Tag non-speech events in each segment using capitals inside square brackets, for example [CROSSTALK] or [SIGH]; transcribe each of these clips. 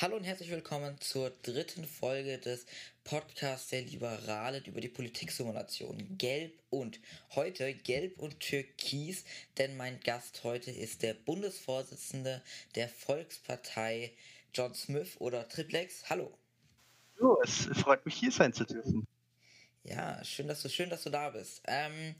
Hallo und herzlich willkommen zur dritten Folge des Podcasts der Liberalen über die Politiksimulation Gelb und heute Gelb und Türkis, denn mein Gast heute ist der Bundesvorsitzende der Volkspartei John Smith oder Triplex. Hallo. Hallo, es freut mich hier sein zu dürfen. Ja, schön, dass du schön, dass du da bist. Ähm,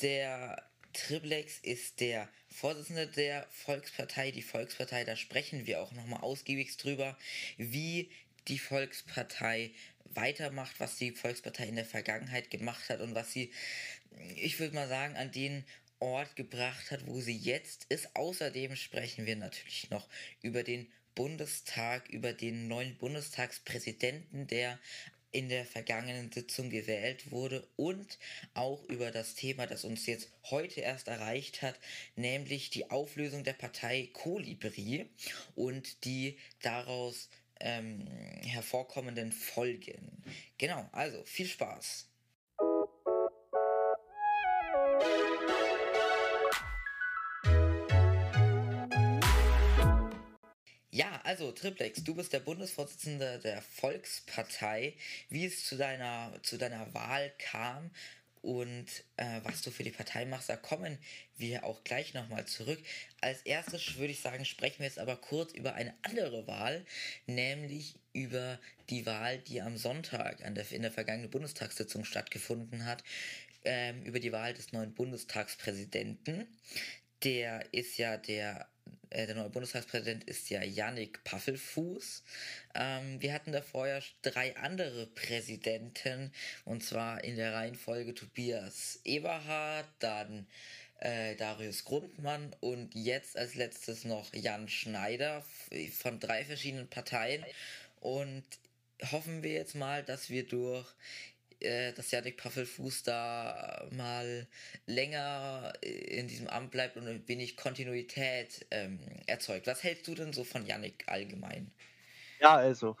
der Triplex ist der Vorsitzende der Volkspartei. Die Volkspartei, da sprechen wir auch nochmal ausgiebig drüber, wie die Volkspartei weitermacht, was die Volkspartei in der Vergangenheit gemacht hat und was sie, ich würde mal sagen, an den Ort gebracht hat, wo sie jetzt ist. Außerdem sprechen wir natürlich noch über den Bundestag, über den neuen Bundestagspräsidenten, der in der vergangenen Sitzung gewählt wurde und auch über das Thema, das uns jetzt heute erst erreicht hat, nämlich die Auflösung der Partei Kolibri und die daraus ähm, hervorkommenden Folgen. Genau, also viel Spaß. Also Triplex, du bist der Bundesvorsitzende der Volkspartei. Wie es zu deiner, zu deiner Wahl kam und äh, was du für die Partei machst, da kommen wir auch gleich nochmal zurück. Als erstes würde ich sagen, sprechen wir jetzt aber kurz über eine andere Wahl, nämlich über die Wahl, die am Sonntag an der, in der vergangenen Bundestagssitzung stattgefunden hat, ähm, über die Wahl des neuen Bundestagspräsidenten. Der ist ja der der neue Bundestagspräsident ist ja Yannick Paffelfuß. Ähm, wir hatten davor ja drei andere Präsidenten, und zwar in der Reihenfolge Tobias Eberhard, dann äh, Darius Grundmann und jetzt als letztes noch Jan Schneider von drei verschiedenen Parteien. Und hoffen wir jetzt mal, dass wir durch äh, dass Janik Paffelfuß da mal länger in diesem Amt bleibt und ein wenig Kontinuität ähm, erzeugt. Was hältst du denn so von Janik allgemein? Ja, also,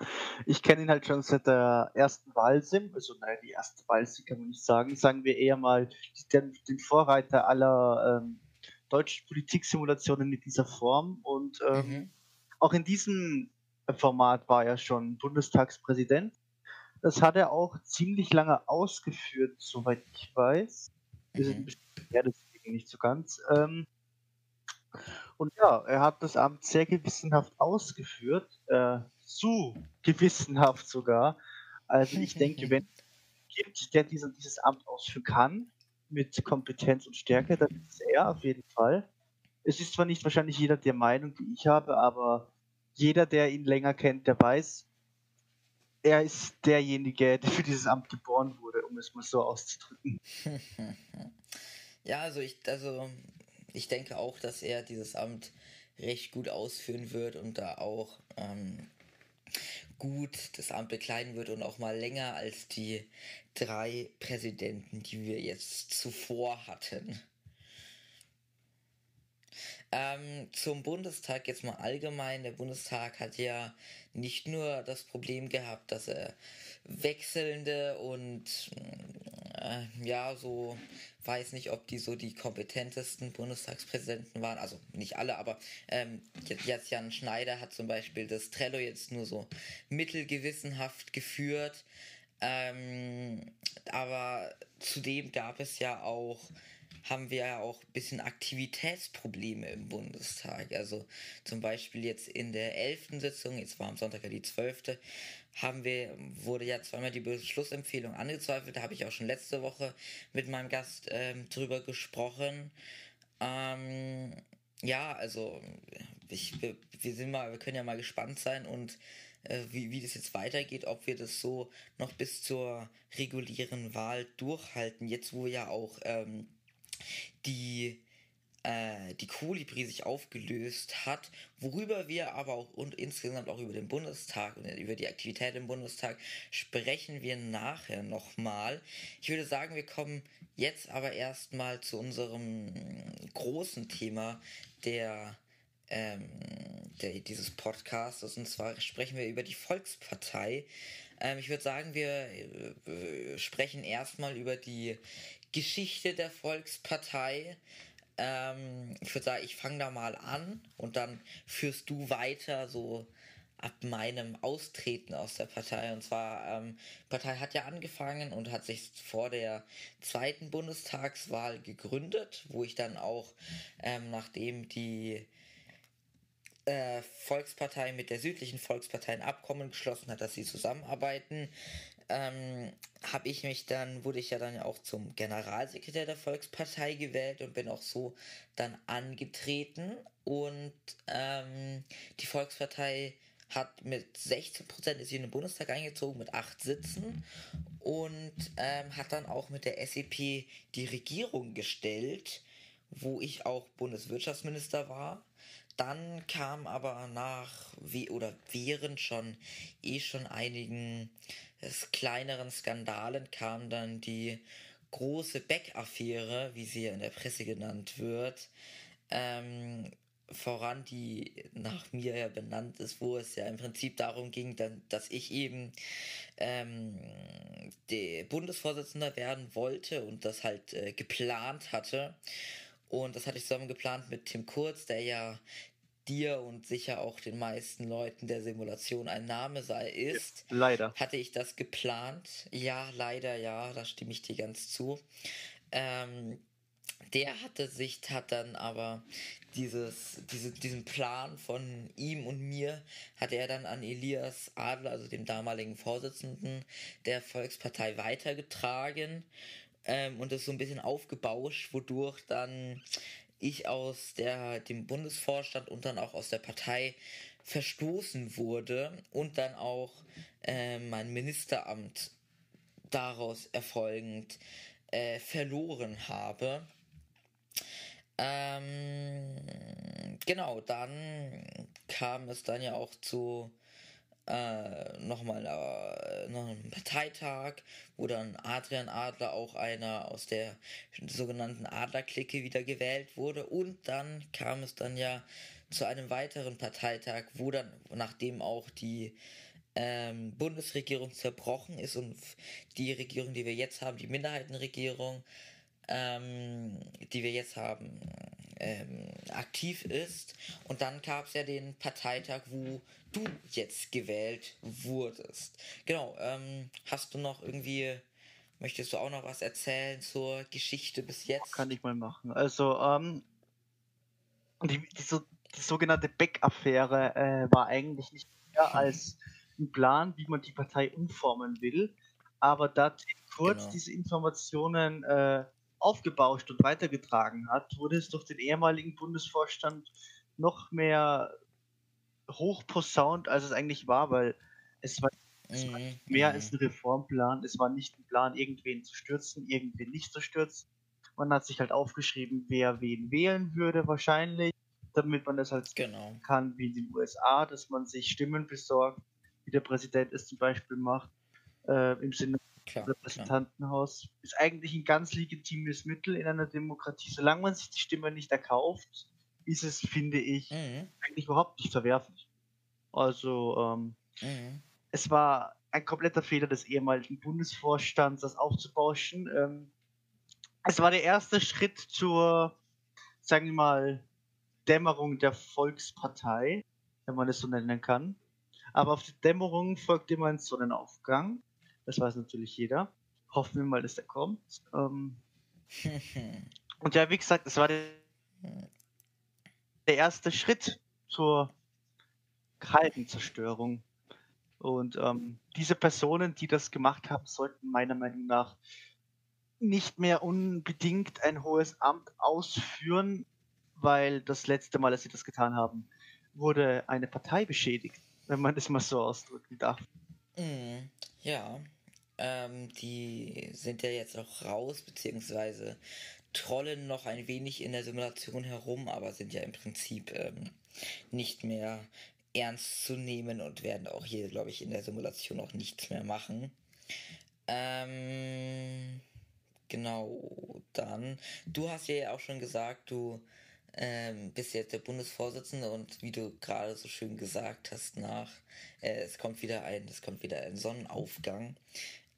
ich kenne ihn halt schon seit der ersten Wahlsim, also naja, die erste Wahlsim kann man nicht sagen, sagen wir eher mal den, den Vorreiter aller ähm, deutschen Politiksimulationen in dieser Form und ähm, mhm. auch in diesem Format war er schon Bundestagspräsident das hat er auch ziemlich lange ausgeführt, soweit ich weiß. Mhm. Ja, deswegen nicht so ganz. Ähm, und ja, er hat das Amt sehr gewissenhaft ausgeführt, äh, zu gewissenhaft sogar. Also ich [LAUGHS] denke, wenn es gibt, der diese, dieses Amt ausführen kann, mit Kompetenz und Stärke, dann ist es er auf jeden Fall. Es ist zwar nicht wahrscheinlich jeder der Meinung, die ich habe, aber jeder, der ihn länger kennt, der weiß, er ist derjenige, der für dieses Amt geboren wurde, um es mal so auszudrücken. [LAUGHS] ja, also ich, also ich denke auch, dass er dieses Amt recht gut ausführen wird und da auch ähm, gut das Amt bekleiden wird und auch mal länger als die drei Präsidenten, die wir jetzt zuvor hatten. Ähm, zum Bundestag jetzt mal allgemein. Der Bundestag hat ja nicht nur das Problem gehabt, dass er wechselnde und äh, ja, so weiß nicht, ob die so die kompetentesten Bundestagspräsidenten waren. Also nicht alle, aber ähm, jetzt Jan Schneider hat zum Beispiel das Trello jetzt nur so mittelgewissenhaft geführt. Ähm, aber zudem gab es ja auch haben wir ja auch ein bisschen Aktivitätsprobleme im Bundestag. Also zum Beispiel jetzt in der 11. Sitzung, jetzt war am Sonntag ja die 12., haben wir, wurde ja zweimal die Beschlussempfehlung angezweifelt. Da habe ich auch schon letzte Woche mit meinem Gast ähm, drüber gesprochen. Ähm, ja, also ich, wir, wir sind mal, wir können ja mal gespannt sein und äh, wie, wie das jetzt weitergeht, ob wir das so noch bis zur regulären Wahl durchhalten. Jetzt, wo ja auch ähm, die äh, die Kolibri sich aufgelöst hat, worüber wir aber auch und insgesamt auch über den Bundestag und über die Aktivität im Bundestag sprechen wir nachher nochmal. Ich würde sagen, wir kommen jetzt aber erstmal zu unserem großen Thema der, ähm, der dieses Podcasts und zwar sprechen wir über die Volkspartei. Ähm, ich würde sagen, wir äh, sprechen erstmal über die Geschichte der Volkspartei. Ähm, ich würde sagen, ich fange da mal an und dann führst du weiter so ab meinem Austreten aus der Partei. Und zwar, ähm, die Partei hat ja angefangen und hat sich vor der zweiten Bundestagswahl gegründet, wo ich dann auch, ähm, nachdem die äh, Volkspartei mit der südlichen Volkspartei ein Abkommen geschlossen hat, dass sie zusammenarbeiten, ähm, habe ich mich dann, wurde ich ja dann auch zum Generalsekretär der Volkspartei gewählt und bin auch so dann angetreten. Und ähm, die Volkspartei hat mit 16 Prozent in den Bundestag eingezogen mit acht Sitzen und ähm, hat dann auch mit der SEP die Regierung gestellt, wo ich auch Bundeswirtschaftsminister war. Dann kam aber nach wie oder während schon eh schon einigen kleineren Skandalen kam dann die große Beck-Affäre, wie sie in der Presse genannt wird, ähm, voran, die nach mir ja benannt ist, wo es ja im Prinzip darum ging, dass ich eben ähm, der Bundesvorsitzender werden wollte und das halt äh, geplant hatte. Und das hatte ich zusammen geplant mit Tim Kurz, der ja dir und sicher auch den meisten Leuten der Simulation ein Name sei, ist. Leider. Hatte ich das geplant? Ja, leider ja, da stimme ich dir ganz zu. Ähm, der hatte sich, hat dann aber dieses, diese, diesen Plan von ihm und mir hat er dann an Elias Adler, also dem damaligen Vorsitzenden der Volkspartei, weitergetragen ähm, und es so ein bisschen aufgebauscht, wodurch dann ich aus der, dem Bundesvorstand und dann auch aus der Partei verstoßen wurde und dann auch äh, mein Ministeramt daraus erfolgend äh, verloren habe. Ähm, genau, dann kam es dann ja auch zu äh, nochmal äh, noch einen Parteitag, wo dann Adrian Adler, auch einer aus der sogenannten Adler-Clique, wieder gewählt wurde. Und dann kam es dann ja zu einem weiteren Parteitag, wo dann, nachdem auch die ähm, Bundesregierung zerbrochen ist und die Regierung, die wir jetzt haben, die Minderheitenregierung, ähm, die wir jetzt haben, ähm, aktiv ist. Und dann gab es ja den Parteitag, wo du jetzt gewählt wurdest. Genau, ähm, hast du noch irgendwie, möchtest du auch noch was erzählen zur Geschichte bis jetzt? Kann ich mal machen. Also, ähm, die, die, so, die sogenannte Beck-Affäre äh, war eigentlich nicht mehr [LAUGHS] als ein Plan, wie man die Partei umformen will. Aber da kurz genau. diese Informationen äh, aufgebauscht und weitergetragen hat, wurde es durch den ehemaligen Bundesvorstand noch mehr hochposaunt, als es eigentlich war, weil es war, es war mhm. mehr als ein Reformplan. Es war nicht ein Plan, irgendwen zu stürzen, irgendwen nicht zu stürzen. Man hat sich halt aufgeschrieben, wer wen wählen würde, wahrscheinlich, damit man das halt genau. kann, wie in den USA, dass man sich Stimmen besorgt, wie der Präsident es zum Beispiel macht, äh, im Sinne Klar, Repräsentantenhaus klar. ist eigentlich ein ganz legitimes Mittel in einer Demokratie. Solange man sich die Stimme nicht erkauft, ist es, finde ich, mhm. eigentlich überhaupt nicht verwerflich. Also, ähm, mhm. es war ein kompletter Fehler des ehemaligen Bundesvorstands, das aufzubauschen. Ähm, es war der erste Schritt zur, sagen wir mal, Dämmerung der Volkspartei, wenn man es so nennen kann. Aber auf die Dämmerung folgte immer ein Sonnenaufgang. Das weiß natürlich jeder. Hoffen wir mal, dass der kommt. Ähm, [LAUGHS] und ja, wie gesagt, es war der, der erste Schritt zur kalten Zerstörung. Und ähm, diese Personen, die das gemacht haben, sollten meiner Meinung nach nicht mehr unbedingt ein hohes Amt ausführen, weil das letzte Mal, als sie das getan haben, wurde eine Partei beschädigt, wenn man das mal so ausdrücken darf. Mm, ja, ähm, die sind ja jetzt auch raus, beziehungsweise trollen noch ein wenig in der Simulation herum, aber sind ja im Prinzip ähm, nicht mehr ernst zu nehmen und werden auch hier, glaube ich, in der Simulation auch nichts mehr machen. Ähm, genau, dann. Du hast ja auch schon gesagt, du ähm, bist jetzt der Bundesvorsitzende und wie du gerade so schön gesagt hast, nach äh, es kommt wieder ein, es kommt wieder ein Sonnenaufgang.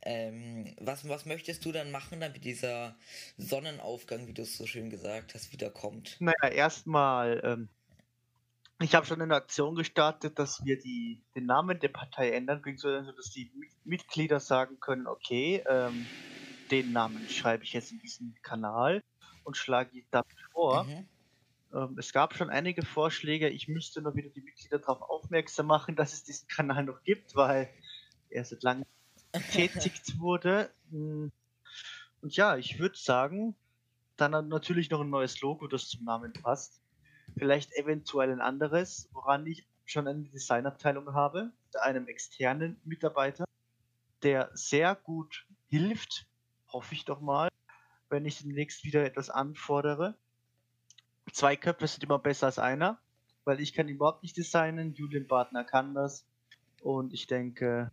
Ähm, was, was möchtest du dann machen, damit dieser Sonnenaufgang, wie du es so schön gesagt hast, wiederkommt? Naja, erstmal ähm, Ich habe schon eine Aktion gestartet, dass wir die, den Namen der Partei ändern, beziehungsweise dass die Mitglieder sagen können, okay, ähm, den Namen schreibe ich jetzt in diesen Kanal und schlage ihn damit vor. Mhm. Ähm, es gab schon einige Vorschläge, ich müsste noch wieder die Mitglieder darauf aufmerksam machen, dass es diesen Kanal noch gibt, weil er seit langem betätigt wurde. Hm. Und ja, ich würde sagen, dann natürlich noch ein neues Logo, das zum Namen passt vielleicht eventuell ein anderes, woran ich schon eine Designabteilung habe, mit einem externen Mitarbeiter, der sehr gut hilft, hoffe ich doch mal, wenn ich demnächst wieder etwas anfordere. Zwei Köpfe sind immer besser als einer, weil ich kann überhaupt nicht designen, Julian Partner kann das und ich denke,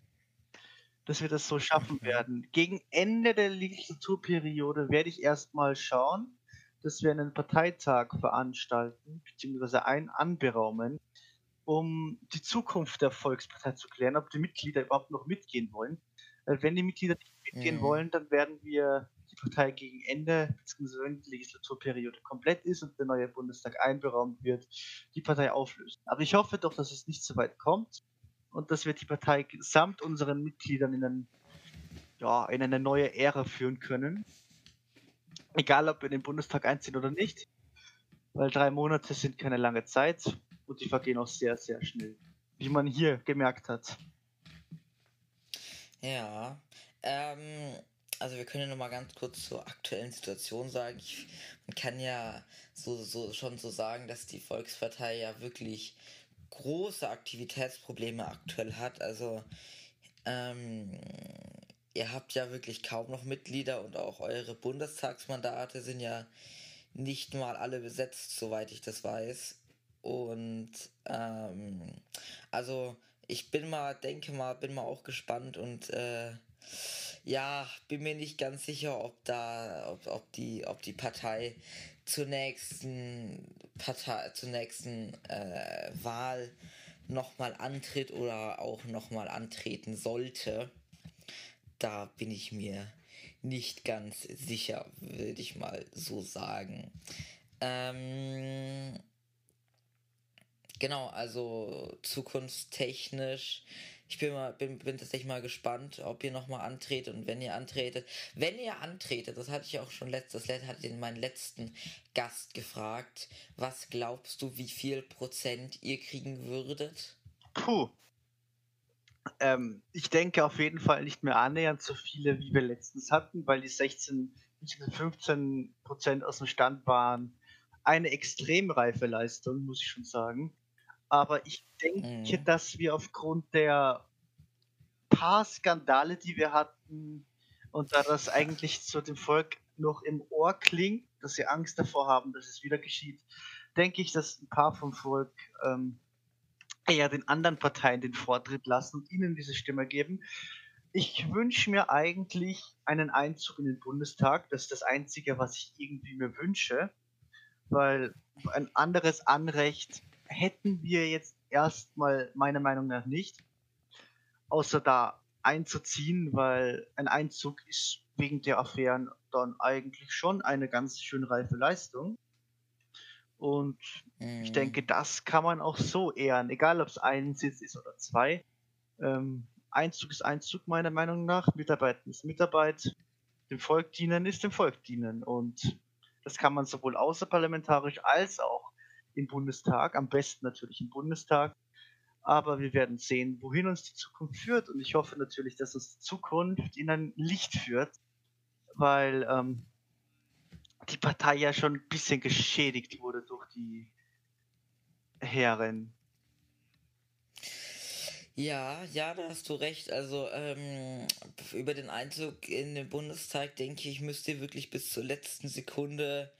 dass wir das so schaffen werden. Gegen Ende der Legislaturperiode werde ich erstmal schauen, dass wir einen Parteitag veranstalten, beziehungsweise einen anberaumen, um die Zukunft der Volkspartei zu klären, ob die Mitglieder überhaupt noch mitgehen wollen. Wenn die Mitglieder nicht mitgehen mhm. wollen, dann werden wir die Partei gegen Ende, beziehungsweise wenn die Legislaturperiode komplett ist und der neue Bundestag einberaumt wird, die Partei auflösen. Aber ich hoffe doch, dass es nicht so weit kommt und dass wir die Partei samt unseren Mitgliedern in, einen, ja, in eine neue Ära führen können Egal, ob wir in den Bundestag einziehen oder nicht. Weil drei Monate sind keine lange Zeit und die vergehen auch sehr, sehr schnell. Wie man hier gemerkt hat. Ja, ähm, also wir können ja noch mal ganz kurz zur aktuellen Situation sagen. Ich, man kann ja so, so schon so sagen, dass die Volkspartei ja wirklich große Aktivitätsprobleme aktuell hat. Also ähm, ihr habt ja wirklich kaum noch Mitglieder und auch eure Bundestagsmandate sind ja nicht mal alle besetzt, soweit ich das weiß. Und ähm, also ich bin mal, denke mal, bin mal auch gespannt und äh, ja, bin mir nicht ganz sicher, ob da, ob, ob die, ob die Partei zur nächsten Partei, zur nächsten äh, Wahl nochmal antritt oder auch nochmal antreten sollte da bin ich mir nicht ganz sicher, würde ich mal so sagen. Ähm, genau, also zukunftstechnisch. Ich bin mal, bin, bin tatsächlich mal gespannt, ob ihr nochmal antretet und wenn ihr antretet. Wenn ihr antretet, das hatte ich auch schon letztes, hatte ich meinen letzten Gast gefragt. Was glaubst du, wie viel Prozent ihr kriegen würdet? Puh, ähm, ich denke auf jeden Fall nicht mehr annähernd so viele, wie wir letztens hatten, weil die 16, 15 Prozent aus dem Stand waren eine extrem reife Leistung, muss ich schon sagen. Aber ich denke, mhm. dass wir aufgrund der paar Skandale, die wir hatten, und da das eigentlich zu dem Volk noch im Ohr klingt, dass sie Angst davor haben, dass es wieder geschieht, denke ich, dass ein paar vom Volk ähm, eher den anderen Parteien den Vortritt lassen und ihnen diese Stimme geben. Ich wünsche mir eigentlich einen Einzug in den Bundestag. Das ist das Einzige, was ich irgendwie mir wünsche, weil ein anderes Anrecht hätten wir jetzt erstmal meiner Meinung nach nicht, außer da einzuziehen, weil ein Einzug ist wegen der Affären dann eigentlich schon eine ganz schön reife Leistung. Und mhm. ich denke, das kann man auch so ehren, egal ob es ein Sitz ist oder zwei. Ähm, Einzug ist Einzug meiner Meinung nach, Mitarbeit ist Mitarbeit, dem Volk dienen ist dem Volk dienen. Und das kann man sowohl außerparlamentarisch als auch im Bundestag, am besten natürlich im Bundestag. Aber wir werden sehen, wohin uns die Zukunft führt. Und ich hoffe natürlich, dass uns die Zukunft in ein Licht führt, weil ähm, die Partei ja schon ein bisschen geschädigt wurde durch die Herren. Ja, ja, da hast du recht. Also ähm, über den Einzug in den Bundestag denke ich, müsst ihr wirklich bis zur letzten Sekunde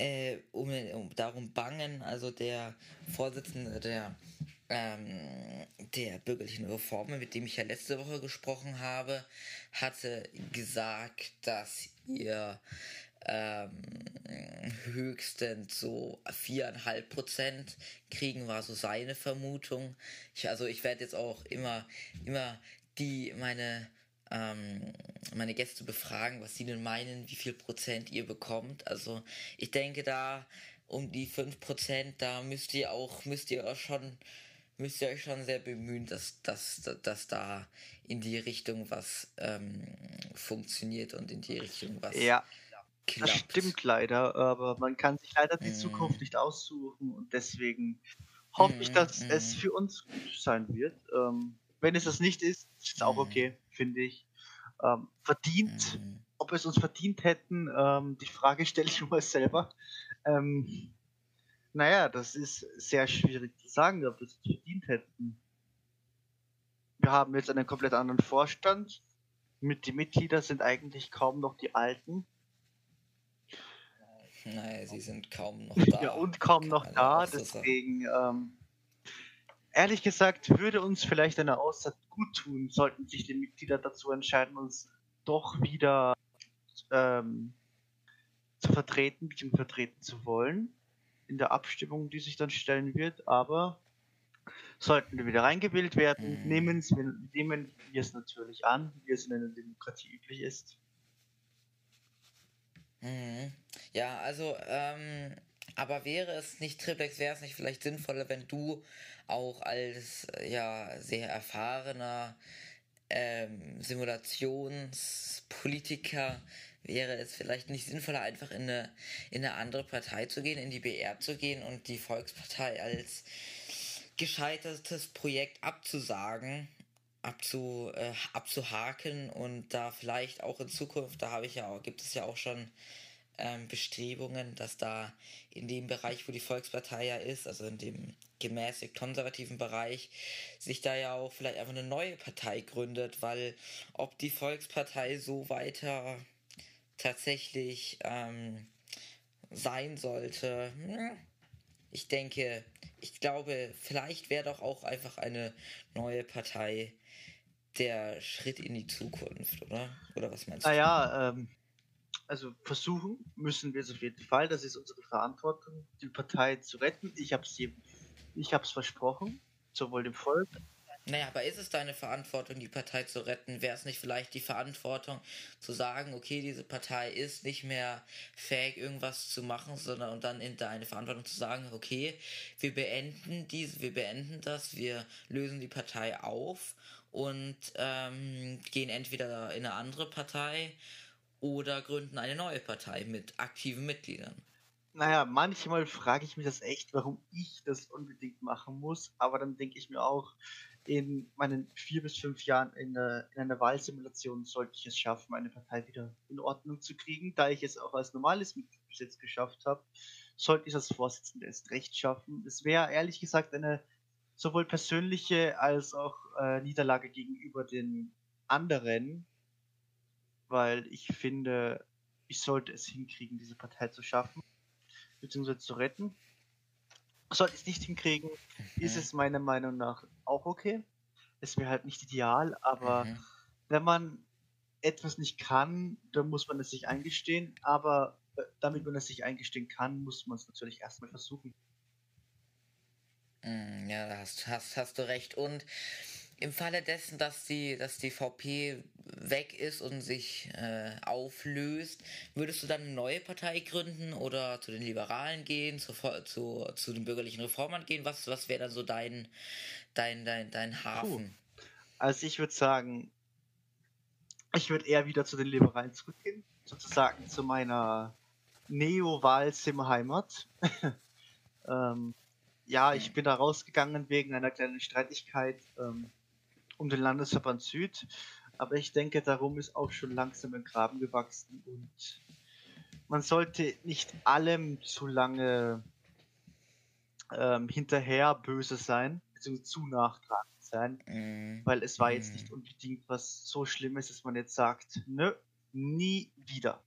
äh, um, um darum bangen. Also der Vorsitzende der ähm, der bürgerlichen Reformen, mit dem ich ja letzte Woche gesprochen habe, hatte gesagt, dass ihr ähm, höchstens so viereinhalb Prozent kriegen, war so seine Vermutung. Ich, also ich werde jetzt auch immer, immer die, meine, ähm, meine Gäste befragen, was sie denn meinen, wie viel Prozent ihr bekommt. Also ich denke da, um die 5%, da müsst ihr auch, müsst ihr auch schon, müsst ihr euch schon sehr bemühen, dass, dass, dass da in die Richtung was ähm, funktioniert und in die Richtung was. Ja, klappt. das stimmt leider, aber man kann sich leider die mm. Zukunft nicht aussuchen und deswegen hoffe mm, ich, dass mm. es für uns gut sein wird. Ähm, wenn es das nicht ist, ist es auch mm. okay, finde ich. Ähm, verdient, mm. ob es uns verdient hätten, ähm, die Frage stelle ich [LAUGHS] mir selber. Ähm, naja, das ist sehr schwierig zu sagen, ob wir es verdient hätten. Wir haben jetzt einen komplett anderen Vorstand. Mit die Mitglieder sind eigentlich kaum noch die alten. Naja, sie sind kaum noch [LAUGHS] da. Ja, und kaum noch da, deswegen, ähm, ehrlich gesagt, würde uns vielleicht eine Auszeit gut tun, sollten sich die Mitglieder dazu entscheiden, uns doch wieder ähm, zu vertreten, bzw. vertreten zu wollen in der Abstimmung, die sich dann stellen wird, aber sollten wir wieder reingewählt werden, mhm. nehmen, wir, nehmen wir es natürlich an, wie es in einer Demokratie üblich ist. Mhm. Ja, also, ähm, aber wäre es nicht, Triplex, wäre es nicht vielleicht sinnvoller, wenn du auch als ja sehr erfahrener ähm, Simulationspolitiker wäre es vielleicht nicht sinnvoller, einfach in eine, in eine andere Partei zu gehen, in die BR zu gehen und die Volkspartei als gescheitertes Projekt abzusagen, abzu, äh, abzuhaken und da vielleicht auch in Zukunft, da habe ich ja auch, gibt es ja auch schon ähm, Bestrebungen, dass da in dem Bereich, wo die Volkspartei ja ist, also in dem gemäßigt konservativen Bereich, sich da ja auch vielleicht einfach eine neue Partei gründet, weil ob die Volkspartei so weiter tatsächlich ähm, sein sollte, hm, ich denke, ich glaube, vielleicht wäre doch auch einfach eine neue Partei der Schritt in die Zukunft, oder? Oder was meinst du? Naja, ähm, also versuchen müssen wir es auf jeden Fall. Das ist unsere Verantwortung, die Partei zu retten. Ich habe es ich hab's versprochen, sowohl dem Volk naja, aber ist es deine Verantwortung, die Partei zu retten? Wäre es nicht vielleicht die Verantwortung zu sagen, okay, diese Partei ist nicht mehr fähig, irgendwas zu machen, sondern und dann in deine Verantwortung zu sagen, okay, wir beenden diese, wir beenden das, wir lösen die Partei auf und ähm, gehen entweder in eine andere Partei oder gründen eine neue Partei mit aktiven Mitgliedern. Naja, manchmal frage ich mich das echt, warum ich das unbedingt machen muss, aber dann denke ich mir auch, in meinen vier bis fünf Jahren in, eine, in einer Wahlsimulation sollte ich es schaffen, meine Partei wieder in Ordnung zu kriegen. Da ich es auch als normales Mitglied bis jetzt geschafft habe, sollte ich als Vorsitzender erst recht schaffen. Es wäre ehrlich gesagt eine sowohl persönliche als auch äh, Niederlage gegenüber den anderen, weil ich finde, ich sollte es hinkriegen, diese Partei zu schaffen, beziehungsweise zu retten. Sollte ich es nicht hinkriegen, mhm. ist es meiner Meinung nach auch okay. Es wäre halt nicht ideal, aber mhm. wenn man etwas nicht kann, dann muss man es sich eingestehen. Aber äh, damit man es sich eingestehen kann, muss man es natürlich erstmal versuchen. Mhm, ja, da hast, hast, hast du recht. Und im Falle dessen, dass die, dass die VP weg ist und sich äh, auflöst, würdest du dann eine neue Partei gründen oder zu den Liberalen gehen, zu, zu, zu den bürgerlichen Reformern gehen? Was, was wäre dann so dein, dein, dein, dein Hafen? Puh. Also ich würde sagen, ich würde eher wieder zu den Liberalen zurückgehen, sozusagen zu meiner Neo-Wahl-Sim-Heimat. [LAUGHS] ähm, ja, ich bin da rausgegangen wegen einer kleinen Streitigkeit. Ähm, um den Landesverband Süd. Aber ich denke, darum ist auch schon langsam ein Graben gewachsen und man sollte nicht allem zu lange ähm, hinterher böse sein, beziehungsweise zu nachtragend sein, mm. weil es war jetzt nicht unbedingt was so Schlimmes, dass man jetzt sagt, nö, nie wieder.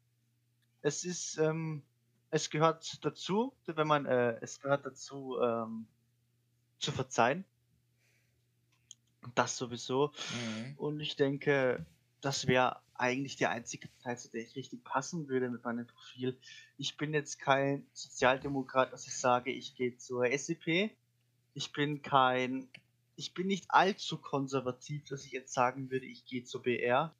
Es ist, ähm, es gehört dazu, wenn man, äh, es gehört dazu, ähm, zu verzeihen. Das sowieso. Mhm. Und ich denke, das wäre eigentlich die einzige Partei, zu der ich richtig passen würde mit meinem Profil. Ich bin jetzt kein Sozialdemokrat, dass ich sage, ich gehe zur SEP. Ich bin kein, ich bin nicht allzu konservativ, dass ich jetzt sagen würde, ich gehe zur BR.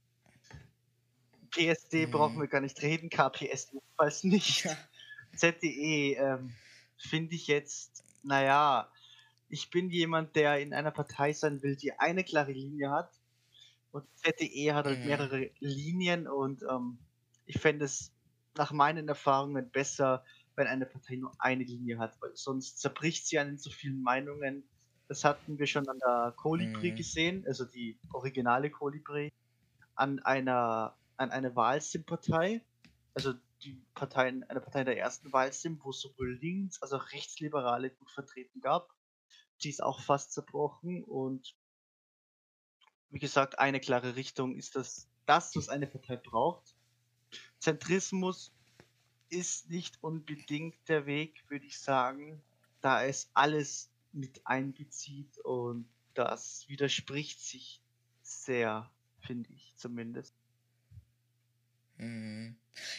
PSD mhm. brauchen wir gar nicht reden, KPS jedenfalls nicht. ZDE, ähm, finde ich jetzt, naja, ich bin jemand, der in einer Partei sein will, die eine klare Linie hat. Und ZDE hat halt mhm. mehrere Linien und ähm, ich fände es nach meinen Erfahrungen besser, wenn eine Partei nur eine Linie hat, weil sonst zerbricht sie an so vielen Meinungen. Das hatten wir schon an der Kolibri mhm. gesehen, also die originale Kolibri, an einer an eine Wahlsim-Partei, also die Parteien, eine Partei der ersten Wahlsim, wo es sowohl links als auch rechtsliberale gut vertreten gab. Die ist auch fast zerbrochen und wie gesagt, eine klare Richtung ist das, das, was eine Partei braucht. Zentrismus ist nicht unbedingt der Weg, würde ich sagen, da es alles mit einbezieht und das widerspricht sich sehr, finde ich zumindest. Mhm.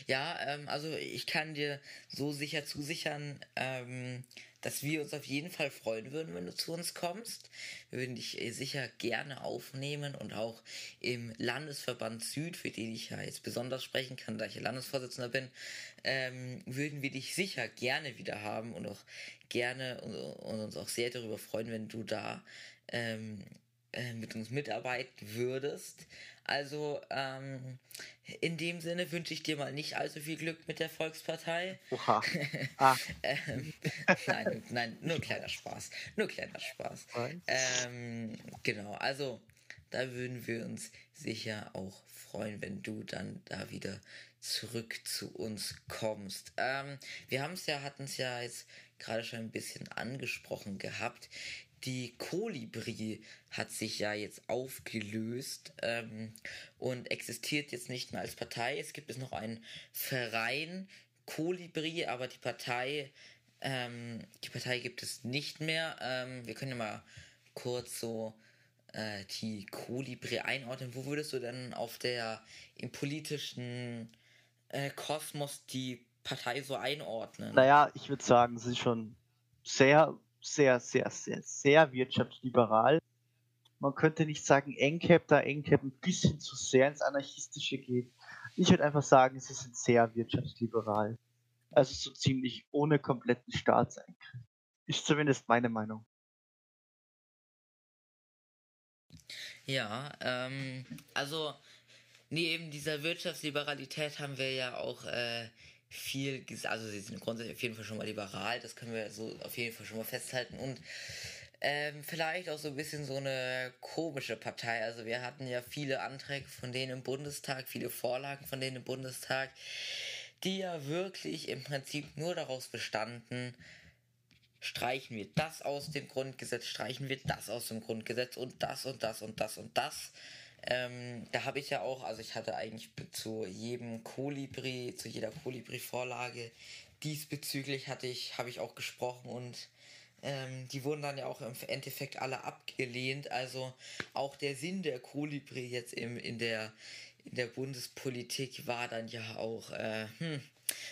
Ja, ähm, also ich kann dir so sicher zusichern, ähm, dass wir uns auf jeden Fall freuen würden, wenn du zu uns kommst. Wir würden dich äh, sicher gerne aufnehmen und auch im Landesverband Süd, für den ich ja jetzt besonders sprechen kann, da ich Landesvorsitzender bin, ähm, würden wir dich sicher gerne wieder haben und auch gerne und, und uns auch sehr darüber freuen, wenn du da ähm, äh, mit uns mitarbeiten würdest. Also ähm, in dem Sinne wünsche ich dir mal nicht allzu viel Glück mit der Volkspartei. Oha. [LAUGHS] Ah. ähm, nein, nein, nur kleiner Spaß. Nur kleiner Spaß. Ähm, genau, also da würden wir uns sicher auch freuen, wenn du dann da wieder zurück zu uns kommst. Ähm, wir haben es ja, hatten es ja jetzt gerade schon ein bisschen angesprochen gehabt die Kolibri hat sich ja jetzt aufgelöst ähm, und existiert jetzt nicht mehr als Partei. Es gibt es noch einen Verein Kolibri, aber die Partei, ähm, die Partei gibt es nicht mehr. Ähm, wir können ja mal kurz so äh, die Kolibri einordnen. Wo würdest du denn auf der im politischen äh, Kosmos die Partei so einordnen? Naja, ich würde sagen, sie ist schon sehr sehr, sehr, sehr, sehr wirtschaftsliberal. Man könnte nicht sagen NCAP, da NCAP ein bisschen zu sehr ins Anarchistische geht. Ich würde einfach sagen, sie sind sehr wirtschaftsliberal. Also so ziemlich ohne kompletten Staatseingriff. Ist zumindest meine Meinung. Ja, ähm, also neben dieser Wirtschaftsliberalität haben wir ja auch äh, viel, also sie sind grundsätzlich auf jeden Fall schon mal liberal, das können wir so auf jeden Fall schon mal festhalten und ähm, vielleicht auch so ein bisschen so eine komische Partei. Also wir hatten ja viele Anträge von denen im Bundestag, viele Vorlagen von denen im Bundestag, die ja wirklich im Prinzip nur daraus bestanden, streichen wir das aus dem Grundgesetz, streichen wir das aus dem Grundgesetz und das und das und das und das. Ähm, da habe ich ja auch, also ich hatte eigentlich zu jedem Kolibri, zu jeder Kolibri-Vorlage diesbezüglich hatte ich, habe ich auch gesprochen und ähm, die wurden dann ja auch im Endeffekt alle abgelehnt. Also auch der Sinn der Kolibri jetzt im, in der in der Bundespolitik war dann ja auch äh, hm,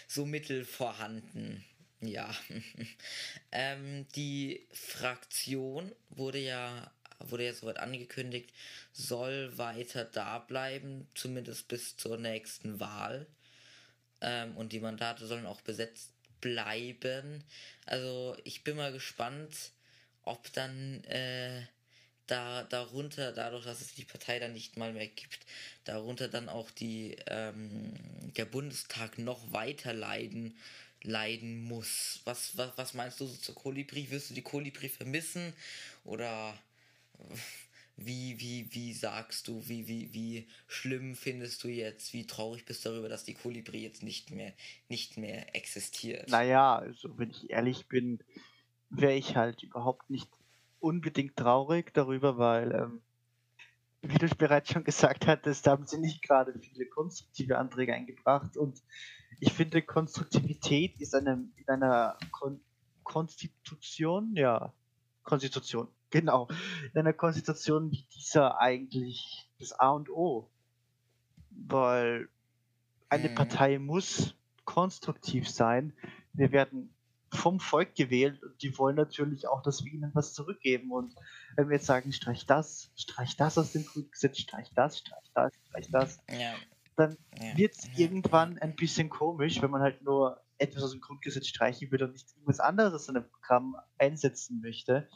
so mittel vorhanden. Ja. [LAUGHS] ähm, die Fraktion wurde ja wurde jetzt soweit angekündigt, soll weiter da bleiben, zumindest bis zur nächsten Wahl. Ähm, und die Mandate sollen auch besetzt bleiben. Also ich bin mal gespannt, ob dann äh, da darunter, dadurch, dass es die Partei dann nicht mal mehr gibt, darunter dann auch die ähm, der Bundestag noch weiter leiden leiden muss. Was, was, was meinst du so zur Kolibri? Wirst du die Kolibri vermissen? Oder wie, wie, wie sagst du, wie, wie, wie schlimm findest du jetzt, wie traurig bist du darüber, dass die Kolibri jetzt nicht mehr, nicht mehr existiert? Naja, also wenn ich ehrlich bin, wäre ich halt überhaupt nicht unbedingt traurig darüber, weil, ähm, wie du bereits schon gesagt hattest, haben sie nicht gerade viele konstruktive Anträge eingebracht und ich finde, Konstruktivität ist eine, in einer Kon Konstitution, ja, Konstitution, genau, in einer Konstitution wie dieser eigentlich das A und O. Weil eine mhm. Partei muss konstruktiv sein. Wir werden vom Volk gewählt und die wollen natürlich auch, dass wir ihnen was zurückgeben. Und wenn wir jetzt sagen, streich das, streich das aus dem Grundgesetz, streich das, streich das, streich das, ja. dann ja. wird es ja. irgendwann ein bisschen komisch, wenn man halt nur etwas aus dem Grundgesetz streichen würde und nicht irgendwas anderes in einem Programm einsetzen möchte.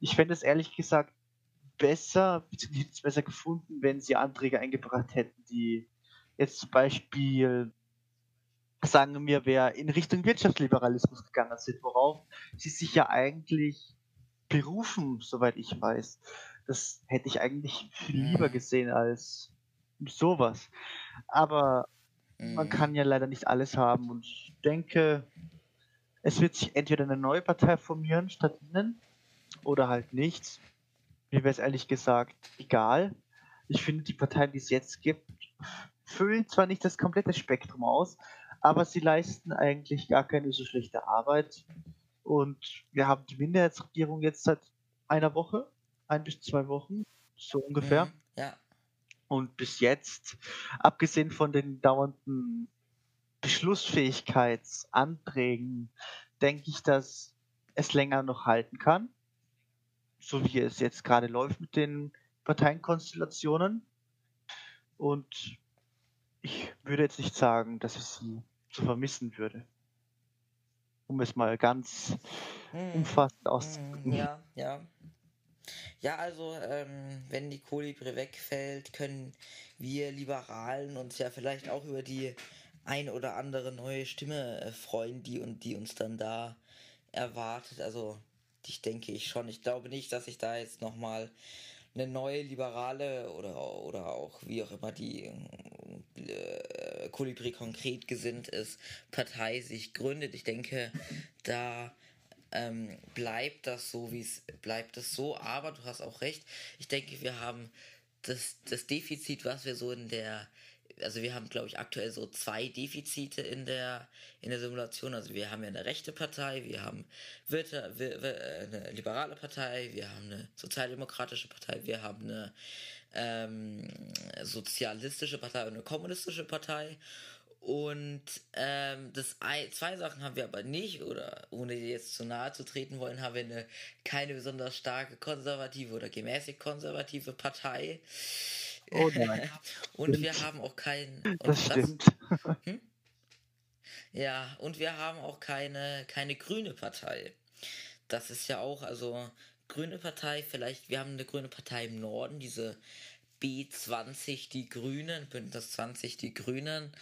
Ich fände es ehrlich gesagt besser, es besser gefunden, wenn sie Anträge eingebracht hätten, die jetzt zum Beispiel sagen wir, wer in Richtung Wirtschaftsliberalismus gegangen sind, worauf sie sich ja eigentlich berufen, soweit ich weiß. Das hätte ich eigentlich viel lieber mhm. gesehen als sowas. Aber mhm. man kann ja leider nicht alles haben und ich denke, es wird sich entweder eine neue Partei formieren statt ihnen oder halt nichts. Mir wäre es ehrlich gesagt egal. Ich finde, die Parteien, die es jetzt gibt, füllen zwar nicht das komplette Spektrum aus, aber sie leisten eigentlich gar keine so schlechte Arbeit. Und wir haben die Minderheitsregierung jetzt seit einer Woche, ein bis zwei Wochen, so ungefähr. Mhm, ja. Und bis jetzt, abgesehen von den dauernden Beschlussfähigkeitsanträgen, denke ich, dass es länger noch halten kann. So wie es jetzt gerade läuft mit den Parteienkonstellationen. Und ich würde jetzt nicht sagen, dass ich sie zu vermissen würde. Um es mal ganz hm. umfassend auszudrücken. Ja, ja. Ja, also, ähm, wenn die Kolibri wegfällt, können wir Liberalen uns ja vielleicht auch über die ein oder andere neue Stimme äh, freuen, die und die uns dann da erwartet. Also, ich denke ich schon. Ich glaube nicht, dass ich da jetzt nochmal eine neue liberale oder, oder auch wie auch immer die äh, Kolibri konkret gesinnt ist, Partei sich gründet. Ich denke, da ähm, bleibt das so, wie es bleibt es so, aber du hast auch recht. Ich denke, wir haben das, das Defizit, was wir so in der also wir haben, glaube ich, aktuell so zwei Defizite in der, in der Simulation. Also wir haben ja eine rechte Partei, wir haben äh, eine liberale Partei, wir haben eine sozialdemokratische Partei, wir haben eine ähm, sozialistische Partei und eine kommunistische Partei. Und ähm, das zwei Sachen haben wir aber nicht, oder ohne jetzt zu nahe zu treten wollen, haben wir eine keine besonders starke konservative oder gemäßigt konservative Partei. Oh nein. [LAUGHS] und stimmt. wir haben auch kein. Das stimmt. [LAUGHS] Hm? Ja, und wir haben auch keine, keine grüne Partei. Das ist ja auch, also grüne Partei, vielleicht, wir haben eine grüne Partei im Norden, diese B20, die Grünen, Bündnis 20, die Grünen.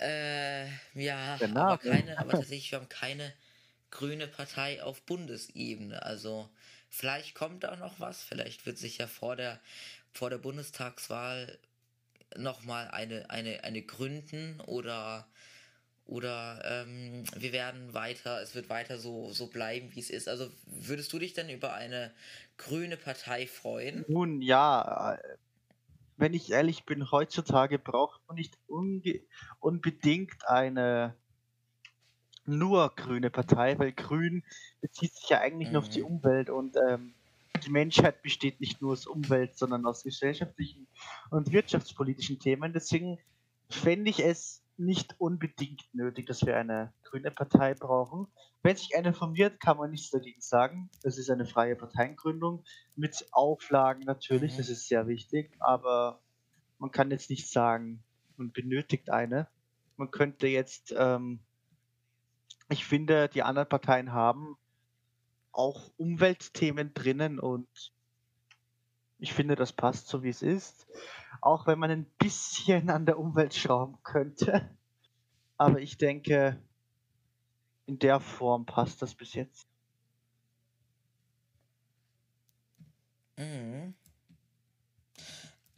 Äh, ja, genau. aber keine, aber [LAUGHS] tatsächlich, wir haben keine grüne Partei auf Bundesebene. Also vielleicht kommt da noch was, vielleicht wird sich ja vor der vor der Bundestagswahl nochmal eine, eine, eine gründen oder oder ähm, wir werden weiter, es wird weiter so, so bleiben, wie es ist. Also würdest du dich denn über eine grüne Partei freuen? Nun ja, äh, wenn ich ehrlich bin, heutzutage braucht man nicht unbedingt eine nur grüne Partei, weil grün bezieht sich ja eigentlich mhm. nur auf die mhm. Umwelt und ähm, die Menschheit besteht nicht nur aus Umwelt, sondern aus gesellschaftlichen und wirtschaftspolitischen Themen. Deswegen fände ich es nicht unbedingt nötig, dass wir eine grüne Partei brauchen. Wenn sich eine formiert, kann man nichts dagegen sagen. Das ist eine freie Parteiengründung mit Auflagen natürlich, das ist sehr wichtig, aber man kann jetzt nicht sagen, man benötigt eine. Man könnte jetzt, ähm, ich finde, die anderen Parteien haben auch Umweltthemen drinnen und ich finde, das passt so wie es ist. Auch wenn man ein bisschen an der Umwelt schrauben könnte. Aber ich denke, in der Form passt das bis jetzt. Mhm.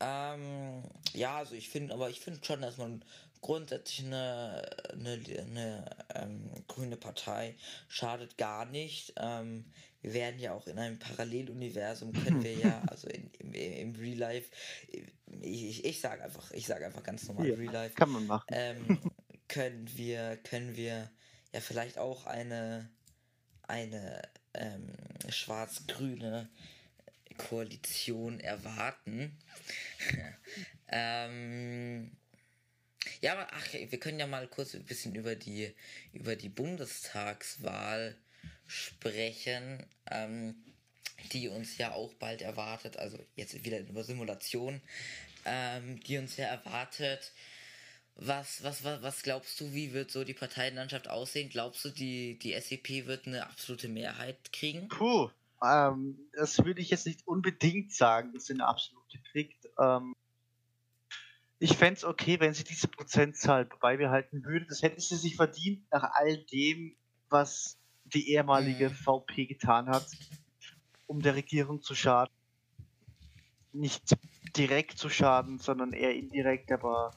Ähm, ja, also ich finde, aber ich finde schon, dass man grundsätzlich eine, eine, eine ähm, grüne Partei schadet gar nicht. Ähm, wir werden ja auch in einem Paralleluniversum können wir ja, [LAUGHS] also in, im, im Real Life, ich, ich sage einfach, ich sage einfach ganz normal ja, Real Life. Kann man machen. Ähm, [LAUGHS] können wir, können wir ja vielleicht auch eine, eine ähm, schwarz-grüne Koalition erwarten. [LAUGHS] ähm, ja, aber ach, wir können ja mal kurz ein bisschen über die, über die Bundestagswahl sprechen, ähm, die uns ja auch bald erwartet. Also jetzt wieder über Simulation, ähm, die uns ja erwartet. was, was, was, was glaubst du, wie wird so die Parteienlandschaft aussehen? Glaubst du, die, die SEP wird eine absolute Mehrheit kriegen? Puh, ähm, das würde ich jetzt nicht unbedingt sagen, dass sie eine absolute kriegt. Ähm, ich fände es okay, wenn sie diese Prozentzahl beibehalten würde. Das hätte sie sich verdient nach all dem, was die ehemalige mhm. VP getan hat, um der Regierung zu schaden. Nicht direkt zu schaden, sondern eher indirekt, aber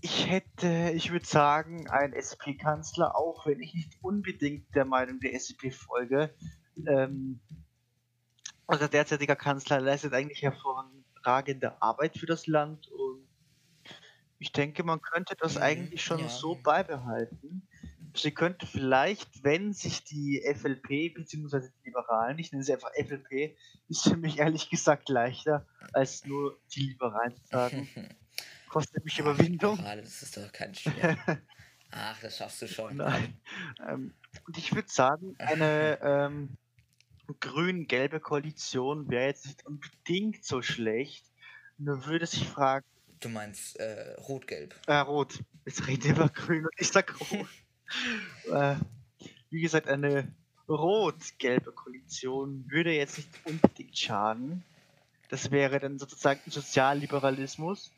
ich hätte, ich würde sagen, ein SP-Kanzler, auch wenn ich nicht unbedingt der Meinung der SP folge. Ähm, also derzeitiger Kanzler leistet eigentlich hervorragende Arbeit für das Land ich denke, man könnte das mhm, eigentlich schon ja. so beibehalten. Sie könnte vielleicht, wenn sich die FLP bzw. die Liberalen, ich nenne sie einfach FLP, ist für mich ehrlich gesagt leichter, als nur die Liberalen zu sagen. [LAUGHS] kostet mich Überwindung. Ach, das ist doch kein schwer. Ach, das schaffst du schon. Nein. Ähm, und ich würde sagen, eine [LAUGHS] ähm, grün-gelbe Koalition wäre jetzt nicht unbedingt so schlecht. Nur würde sich fragen. Du meinst äh, rot-gelb? Äh, rot. Jetzt reden wir über grün und ich sag rot. [LAUGHS] äh, wie gesagt, eine rot-gelbe Koalition würde jetzt nicht unbedingt schaden. Das wäre dann sozusagen Sozialliberalismus.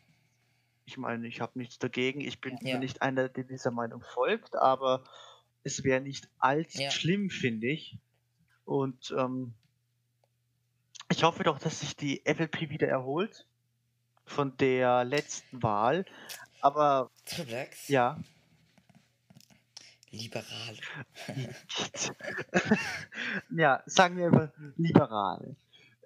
Ich meine, ich habe nichts dagegen. Ich bin ja. nicht einer, der dieser Meinung folgt, aber es wäre nicht allzu ja. schlimm, finde ich. Und ähm, ich hoffe doch, dass sich die FLP wieder erholt von der letzten Wahl. Aber Triplex? ja. Liberal. [LAUGHS] ja, sagen wir einfach liberal.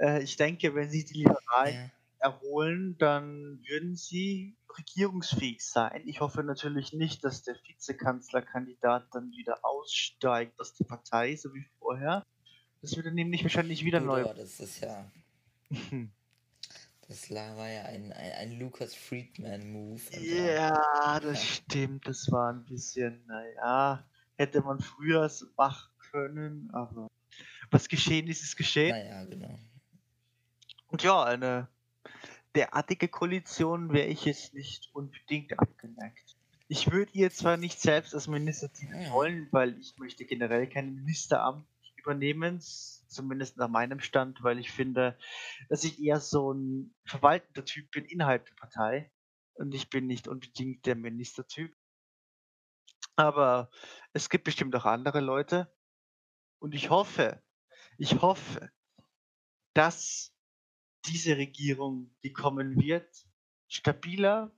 Äh, ich denke, wenn sie die Liberalen ja. erholen, dann würden sie regierungsfähig sein. Ich hoffe natürlich nicht, dass der Vizekanzlerkandidat dann wieder aussteigt aus der Partei, so wie vorher. Das würde nämlich wahrscheinlich wieder neu. Das ist ja. [LAUGHS] das war ja ein, ein, ein Lucas Friedman-Move. Ja, das stimmt. Das war ein bisschen, naja, hätte man früher machen können, aber was geschehen ist, ist geschehen. Naja, genau. Und ja, eine derartige Koalition wäre ich jetzt nicht unbedingt abgeneigt. Ich würde ihr zwar nicht selbst als Minister dienen wollen, weil ich möchte generell kein Ministeramt übernehmen, zumindest nach meinem Stand, weil ich finde, dass ich eher so ein verwaltender Typ bin innerhalb der Partei und ich bin nicht unbedingt der Ministertyp. Aber es gibt bestimmt auch andere Leute und ich hoffe, ich hoffe, dass diese Regierung, die kommen wird, stabiler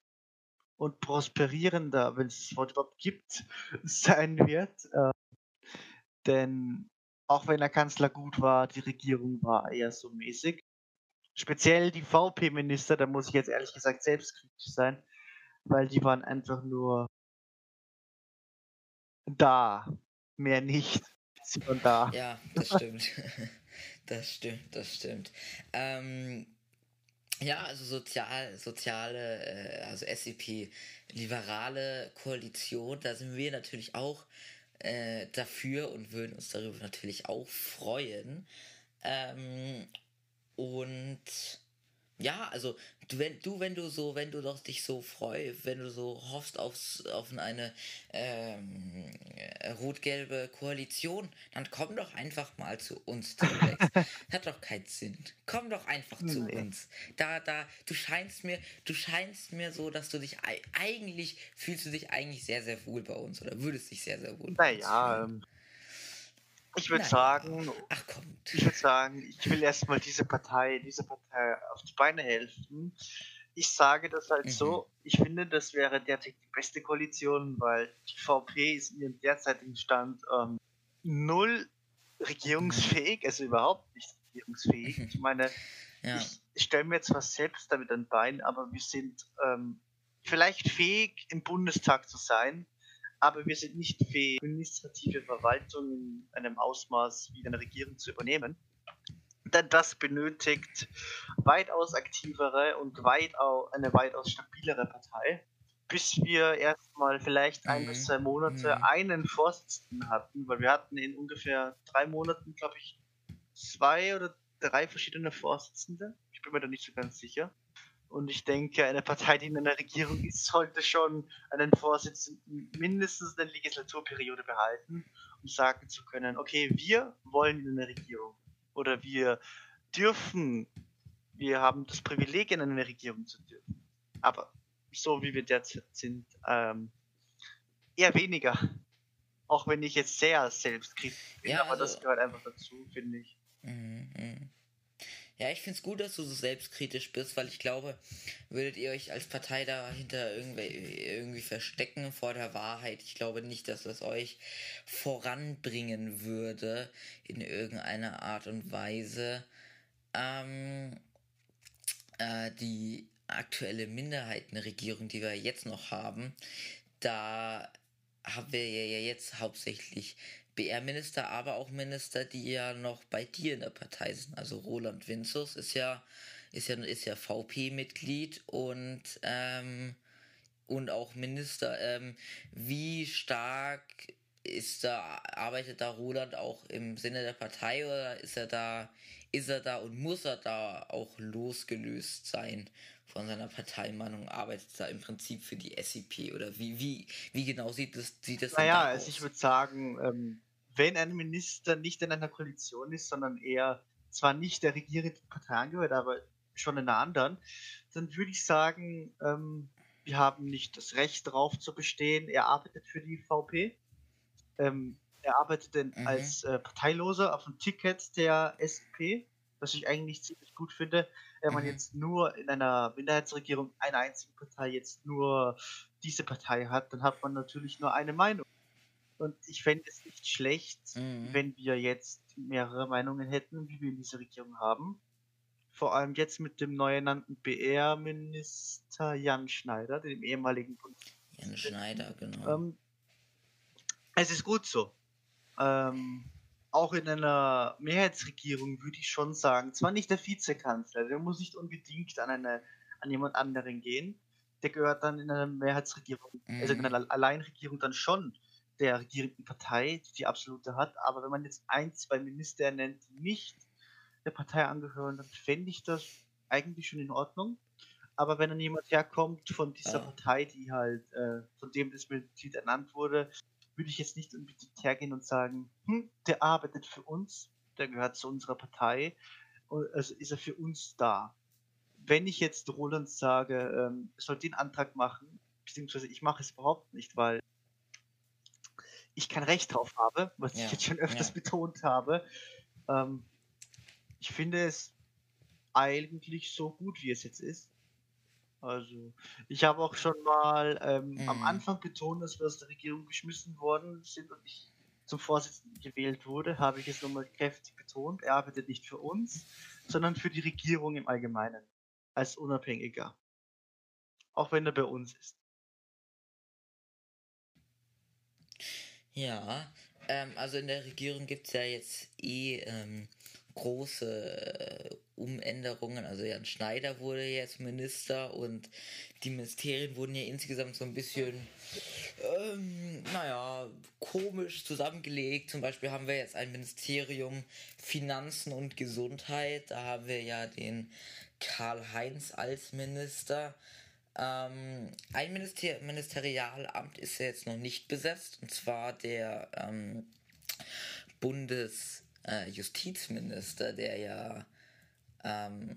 und prosperierender, wenn es das Wort überhaupt gibt, [LAUGHS] sein wird. Äh, denn auch wenn der Kanzler gut war, die Regierung war eher so mäßig. Speziell die VP-Minister, da muss ich jetzt ehrlich gesagt selbstkritisch sein, weil die waren einfach nur da, mehr nicht. [LAUGHS] Sie waren da. Ja, das stimmt. [LAUGHS] Das stimmt, das stimmt. Ähm, ja, also sozial, soziale, äh, also SEP, liberale Koalition, da sind wir natürlich auch äh, dafür und würden uns darüber natürlich auch freuen. Ähm, und ja, also du, wenn du, wenn du so, wenn du doch dich so freust, wenn du so hoffst aufs, auf eine ähm, rot-gelbe Koalition, dann komm doch einfach mal zu uns, [LAUGHS] Hat doch keinen Sinn. Komm doch einfach zu nee. uns. Da, da, du scheinst mir, du scheinst mir so, dass du dich eigentlich, fühlst du dich eigentlich sehr, sehr wohl bei uns oder würdest dich sehr, sehr wohl bei naja, uns fühlen. Ich würde sagen, Ach, ich würde sagen, ich will erstmal diese Partei, diese Partei auf die Beine helfen. Ich sage das halt mhm. so, ich finde, das wäre derzeit die beste Koalition, weil die VP ist in ihrem derzeitigen Stand ähm, null regierungsfähig, also überhaupt nicht regierungsfähig. Mhm. Ich meine, ja. ich, ich stelle mir zwar selbst damit ein Bein, aber wir sind ähm, vielleicht fähig, im Bundestag zu sein, aber wir sind nicht fähig, administrative Verwaltung in einem Ausmaß wie eine Regierung zu übernehmen. Denn das benötigt weitaus aktivere und weitaus, eine weitaus stabilere Partei, bis wir erstmal vielleicht ein mhm. bis zwei Monate mhm. einen Vorsitzenden hatten, weil wir hatten in ungefähr drei Monaten, glaube ich, zwei oder drei verschiedene Vorsitzende. Ich bin mir da nicht so ganz sicher. Und ich denke, eine Partei, die in einer Regierung ist, sollte schon einen Vorsitzenden mindestens eine Legislaturperiode behalten, um sagen zu können, okay, wir wollen in eine Regierung. Oder wir dürfen, wir haben das Privileg, in eine Regierung zu dürfen. Aber so wie wir derzeit sind, ähm, eher weniger. Auch wenn ich jetzt sehr selbstkritisch bin, ja, aber also, das gehört einfach dazu, finde ich. Mhm, mhm. Ja, ich finde es gut, dass du so selbstkritisch bist, weil ich glaube, würdet ihr euch als Partei dahinter irgendwie, irgendwie verstecken vor der Wahrheit. Ich glaube nicht, dass das euch voranbringen würde in irgendeiner Art und Weise. Ähm, äh, die aktuelle Minderheitenregierung, die wir jetzt noch haben, da haben wir ja jetzt hauptsächlich BR-Minister, aber auch Minister, die ja noch bei dir in der Partei sind. Also Roland Winzus ist ja, ist ja, ist ja VP-Mitglied und, ähm, und auch Minister. Ähm, wie stark ist da, arbeitet da Roland auch im Sinne der Partei oder ist er da, ist er da und muss er da auch losgelöst sein von seiner Parteimeinung arbeitet da im Prinzip für die SEP oder wie, wie, wie genau sieht das, sieht das naja, da also ich würde sagen, ähm, wenn ein Minister nicht in einer Koalition ist, sondern eher zwar nicht der regierenden Partei angehört, aber schon in einer anderen, dann würde ich sagen, ähm, wir haben nicht das Recht darauf zu bestehen. Er arbeitet für die VP. Ähm, er arbeitet denn mhm. als äh, Parteiloser auf dem Ticket der SP, was ich eigentlich ziemlich gut finde. Wenn man mhm. jetzt nur in einer Minderheitsregierung eine einzige Partei jetzt nur diese Partei hat, dann hat man natürlich nur eine Meinung. Und ich fände es nicht schlecht, mhm. wenn wir jetzt mehrere Meinungen hätten, wie wir in dieser Regierung haben. Vor allem jetzt mit dem neu ernannten BR-Minister Jan Schneider, dem ehemaligen Bund Jan Schneider, genau. Ähm, es ist gut so. Ähm, auch in einer Mehrheitsregierung würde ich schon sagen, zwar nicht der Vizekanzler, der muss nicht unbedingt an eine an jemand anderen gehen, der gehört dann in einer Mehrheitsregierung, mhm. also in mhm. einer Alleinregierung dann schon der regierenden Partei, die die absolute hat. Aber wenn man jetzt ein, zwei Minister nennt, die nicht der Partei angehören, dann fände ich das eigentlich schon in Ordnung. Aber wenn dann jemand herkommt von dieser ja. Partei, die halt, äh, von dem das Mitglied ernannt wurde, würde ich jetzt nicht unbedingt hergehen und sagen, hm, der arbeitet für uns, der gehört zu unserer Partei, also ist er für uns da. Wenn ich jetzt Roland sage, ähm, soll den Antrag machen, beziehungsweise ich mache es überhaupt nicht, weil ich kein Recht drauf habe, was ja. ich jetzt schon öfters ja. betont habe. Ähm, ich finde es eigentlich so gut, wie es jetzt ist. Also, ich habe auch schon mal ähm, mhm. am Anfang betont, dass wir aus der Regierung geschmissen worden sind und ich zum Vorsitzenden gewählt wurde, habe ich es nochmal kräftig betont. Er arbeitet nicht für uns, sondern für die Regierung im Allgemeinen. Als Unabhängiger. Auch wenn er bei uns ist. Ja, ähm, also in der Regierung gibt es ja jetzt eh ähm, große äh, Umänderungen. Also Jan Schneider wurde jetzt Minister und die Ministerien wurden ja insgesamt so ein bisschen, ähm, naja, komisch zusammengelegt. Zum Beispiel haben wir jetzt ein Ministerium Finanzen und Gesundheit. Da haben wir ja den Karl-Heinz als Minister. Ähm, ein Minister Ministerialamt ist ja jetzt noch nicht besetzt, und zwar der ähm, Bundesjustizminister, äh, der ja ähm,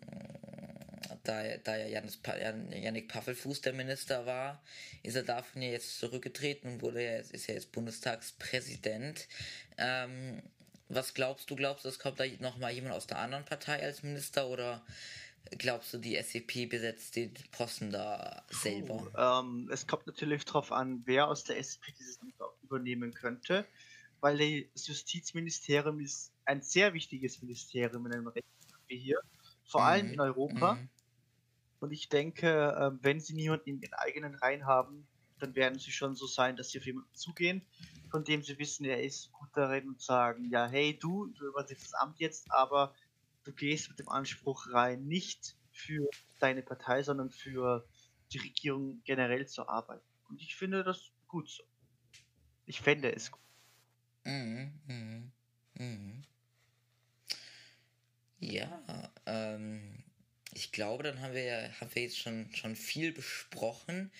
da, da ja Janis, Janik Paffelfuß der Minister war, ist er davon ja jetzt zurückgetreten und wurde ja jetzt, ist ja jetzt Bundestagspräsident. Ähm, was glaubst du? Glaubst du, es kommt da nochmal jemand aus der anderen Partei als Minister oder glaubst du, die SCP besetzt den Posten da selber? Puh, ähm, es kommt natürlich darauf an, wer aus der SCP dieses Amt übernehmen könnte, weil das Justizministerium ist ein sehr wichtiges Ministerium in einem Rechtsstaat wie hier, vor mhm. allem in Europa. Mhm. Und ich denke, äh, wenn sie niemanden in ihren eigenen Reihen haben, dann werden sie schon so sein, dass sie auf jemanden zugehen, von dem sie wissen, er ist gut darin und sagen, ja, hey, du, du übernimmst das Amt jetzt, aber du gehst mit dem Anspruch rein, nicht für deine Partei, sondern für die Regierung generell zu arbeiten. Und ich finde das gut so. Ich fände es gut. Mhm, mhm, mhm. Ja, ähm, ich glaube, dann haben wir, haben wir jetzt schon, schon viel besprochen.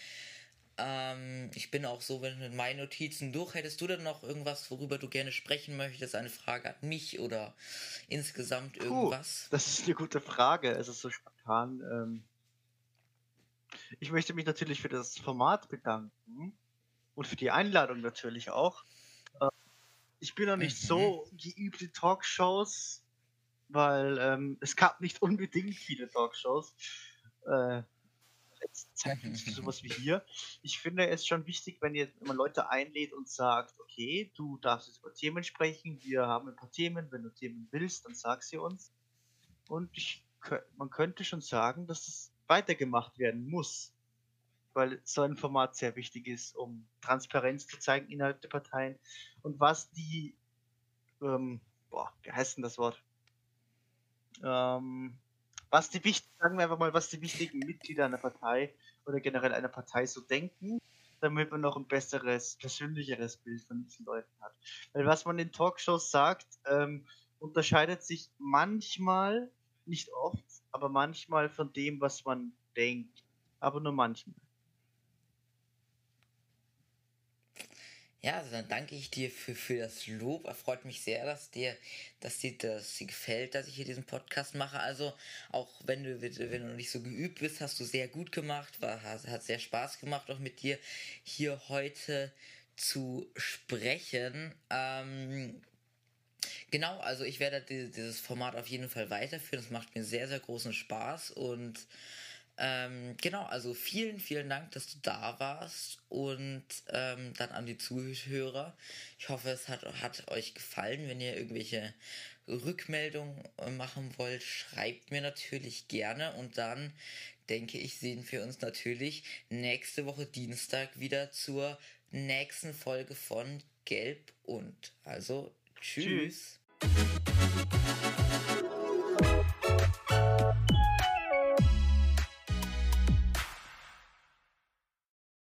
Ähm, ich bin auch so mit meinen Notizen durch. Hättest du denn noch irgendwas, worüber du gerne sprechen möchtest? Eine Frage an mich oder insgesamt irgendwas? Puh, das ist eine gute Frage. Es ist so spontan. Ähm ich möchte mich natürlich für das Format bedanken und für die Einladung natürlich auch. Äh, ich bin noch nicht mhm. so geübt in Talkshows, weil ähm, es gab nicht unbedingt viele Talkshows. Äh, Zeit sowas wie hier. Ich finde es schon wichtig, wenn, ihr, man Leute einlädt und sagt, okay, du darfst jetzt über Themen sprechen, wir haben ein paar Themen, wenn du Themen willst, dann sag sie uns. Und ich, man könnte schon sagen, dass es weitergemacht werden muss, weil so ein Format sehr wichtig ist, um Transparenz zu zeigen innerhalb der Parteien und was die, ähm, boah, wie heißt denn das Wort? Ähm, was die wichtigen, sagen wir einfach mal, was die wichtigen Mitglieder einer Partei oder generell einer Partei so denken, damit man noch ein besseres, persönlicheres Bild von diesen Leuten hat. Weil was man in Talkshows sagt, ähm, unterscheidet sich manchmal, nicht oft, aber manchmal von dem, was man denkt. Aber nur manchmal. Ja, also dann danke ich dir für, für das Lob. Er freut mich sehr, dass dir, dass dir das gefällt, dass ich hier diesen Podcast mache. Also auch wenn du, wenn du nicht so geübt bist, hast du sehr gut gemacht. War, hat sehr Spaß gemacht, auch mit dir hier heute zu sprechen. Ähm, genau, also ich werde dieses Format auf jeden Fall weiterführen. Es macht mir sehr, sehr großen Spaß und ähm, genau, also vielen, vielen Dank, dass du da warst und ähm, dann an die Zuhörer. Ich hoffe, es hat, hat euch gefallen. Wenn ihr irgendwelche Rückmeldungen äh, machen wollt, schreibt mir natürlich gerne und dann denke ich, sehen wir uns natürlich nächste Woche Dienstag wieder zur nächsten Folge von Gelb und. Also, tschüss. tschüss.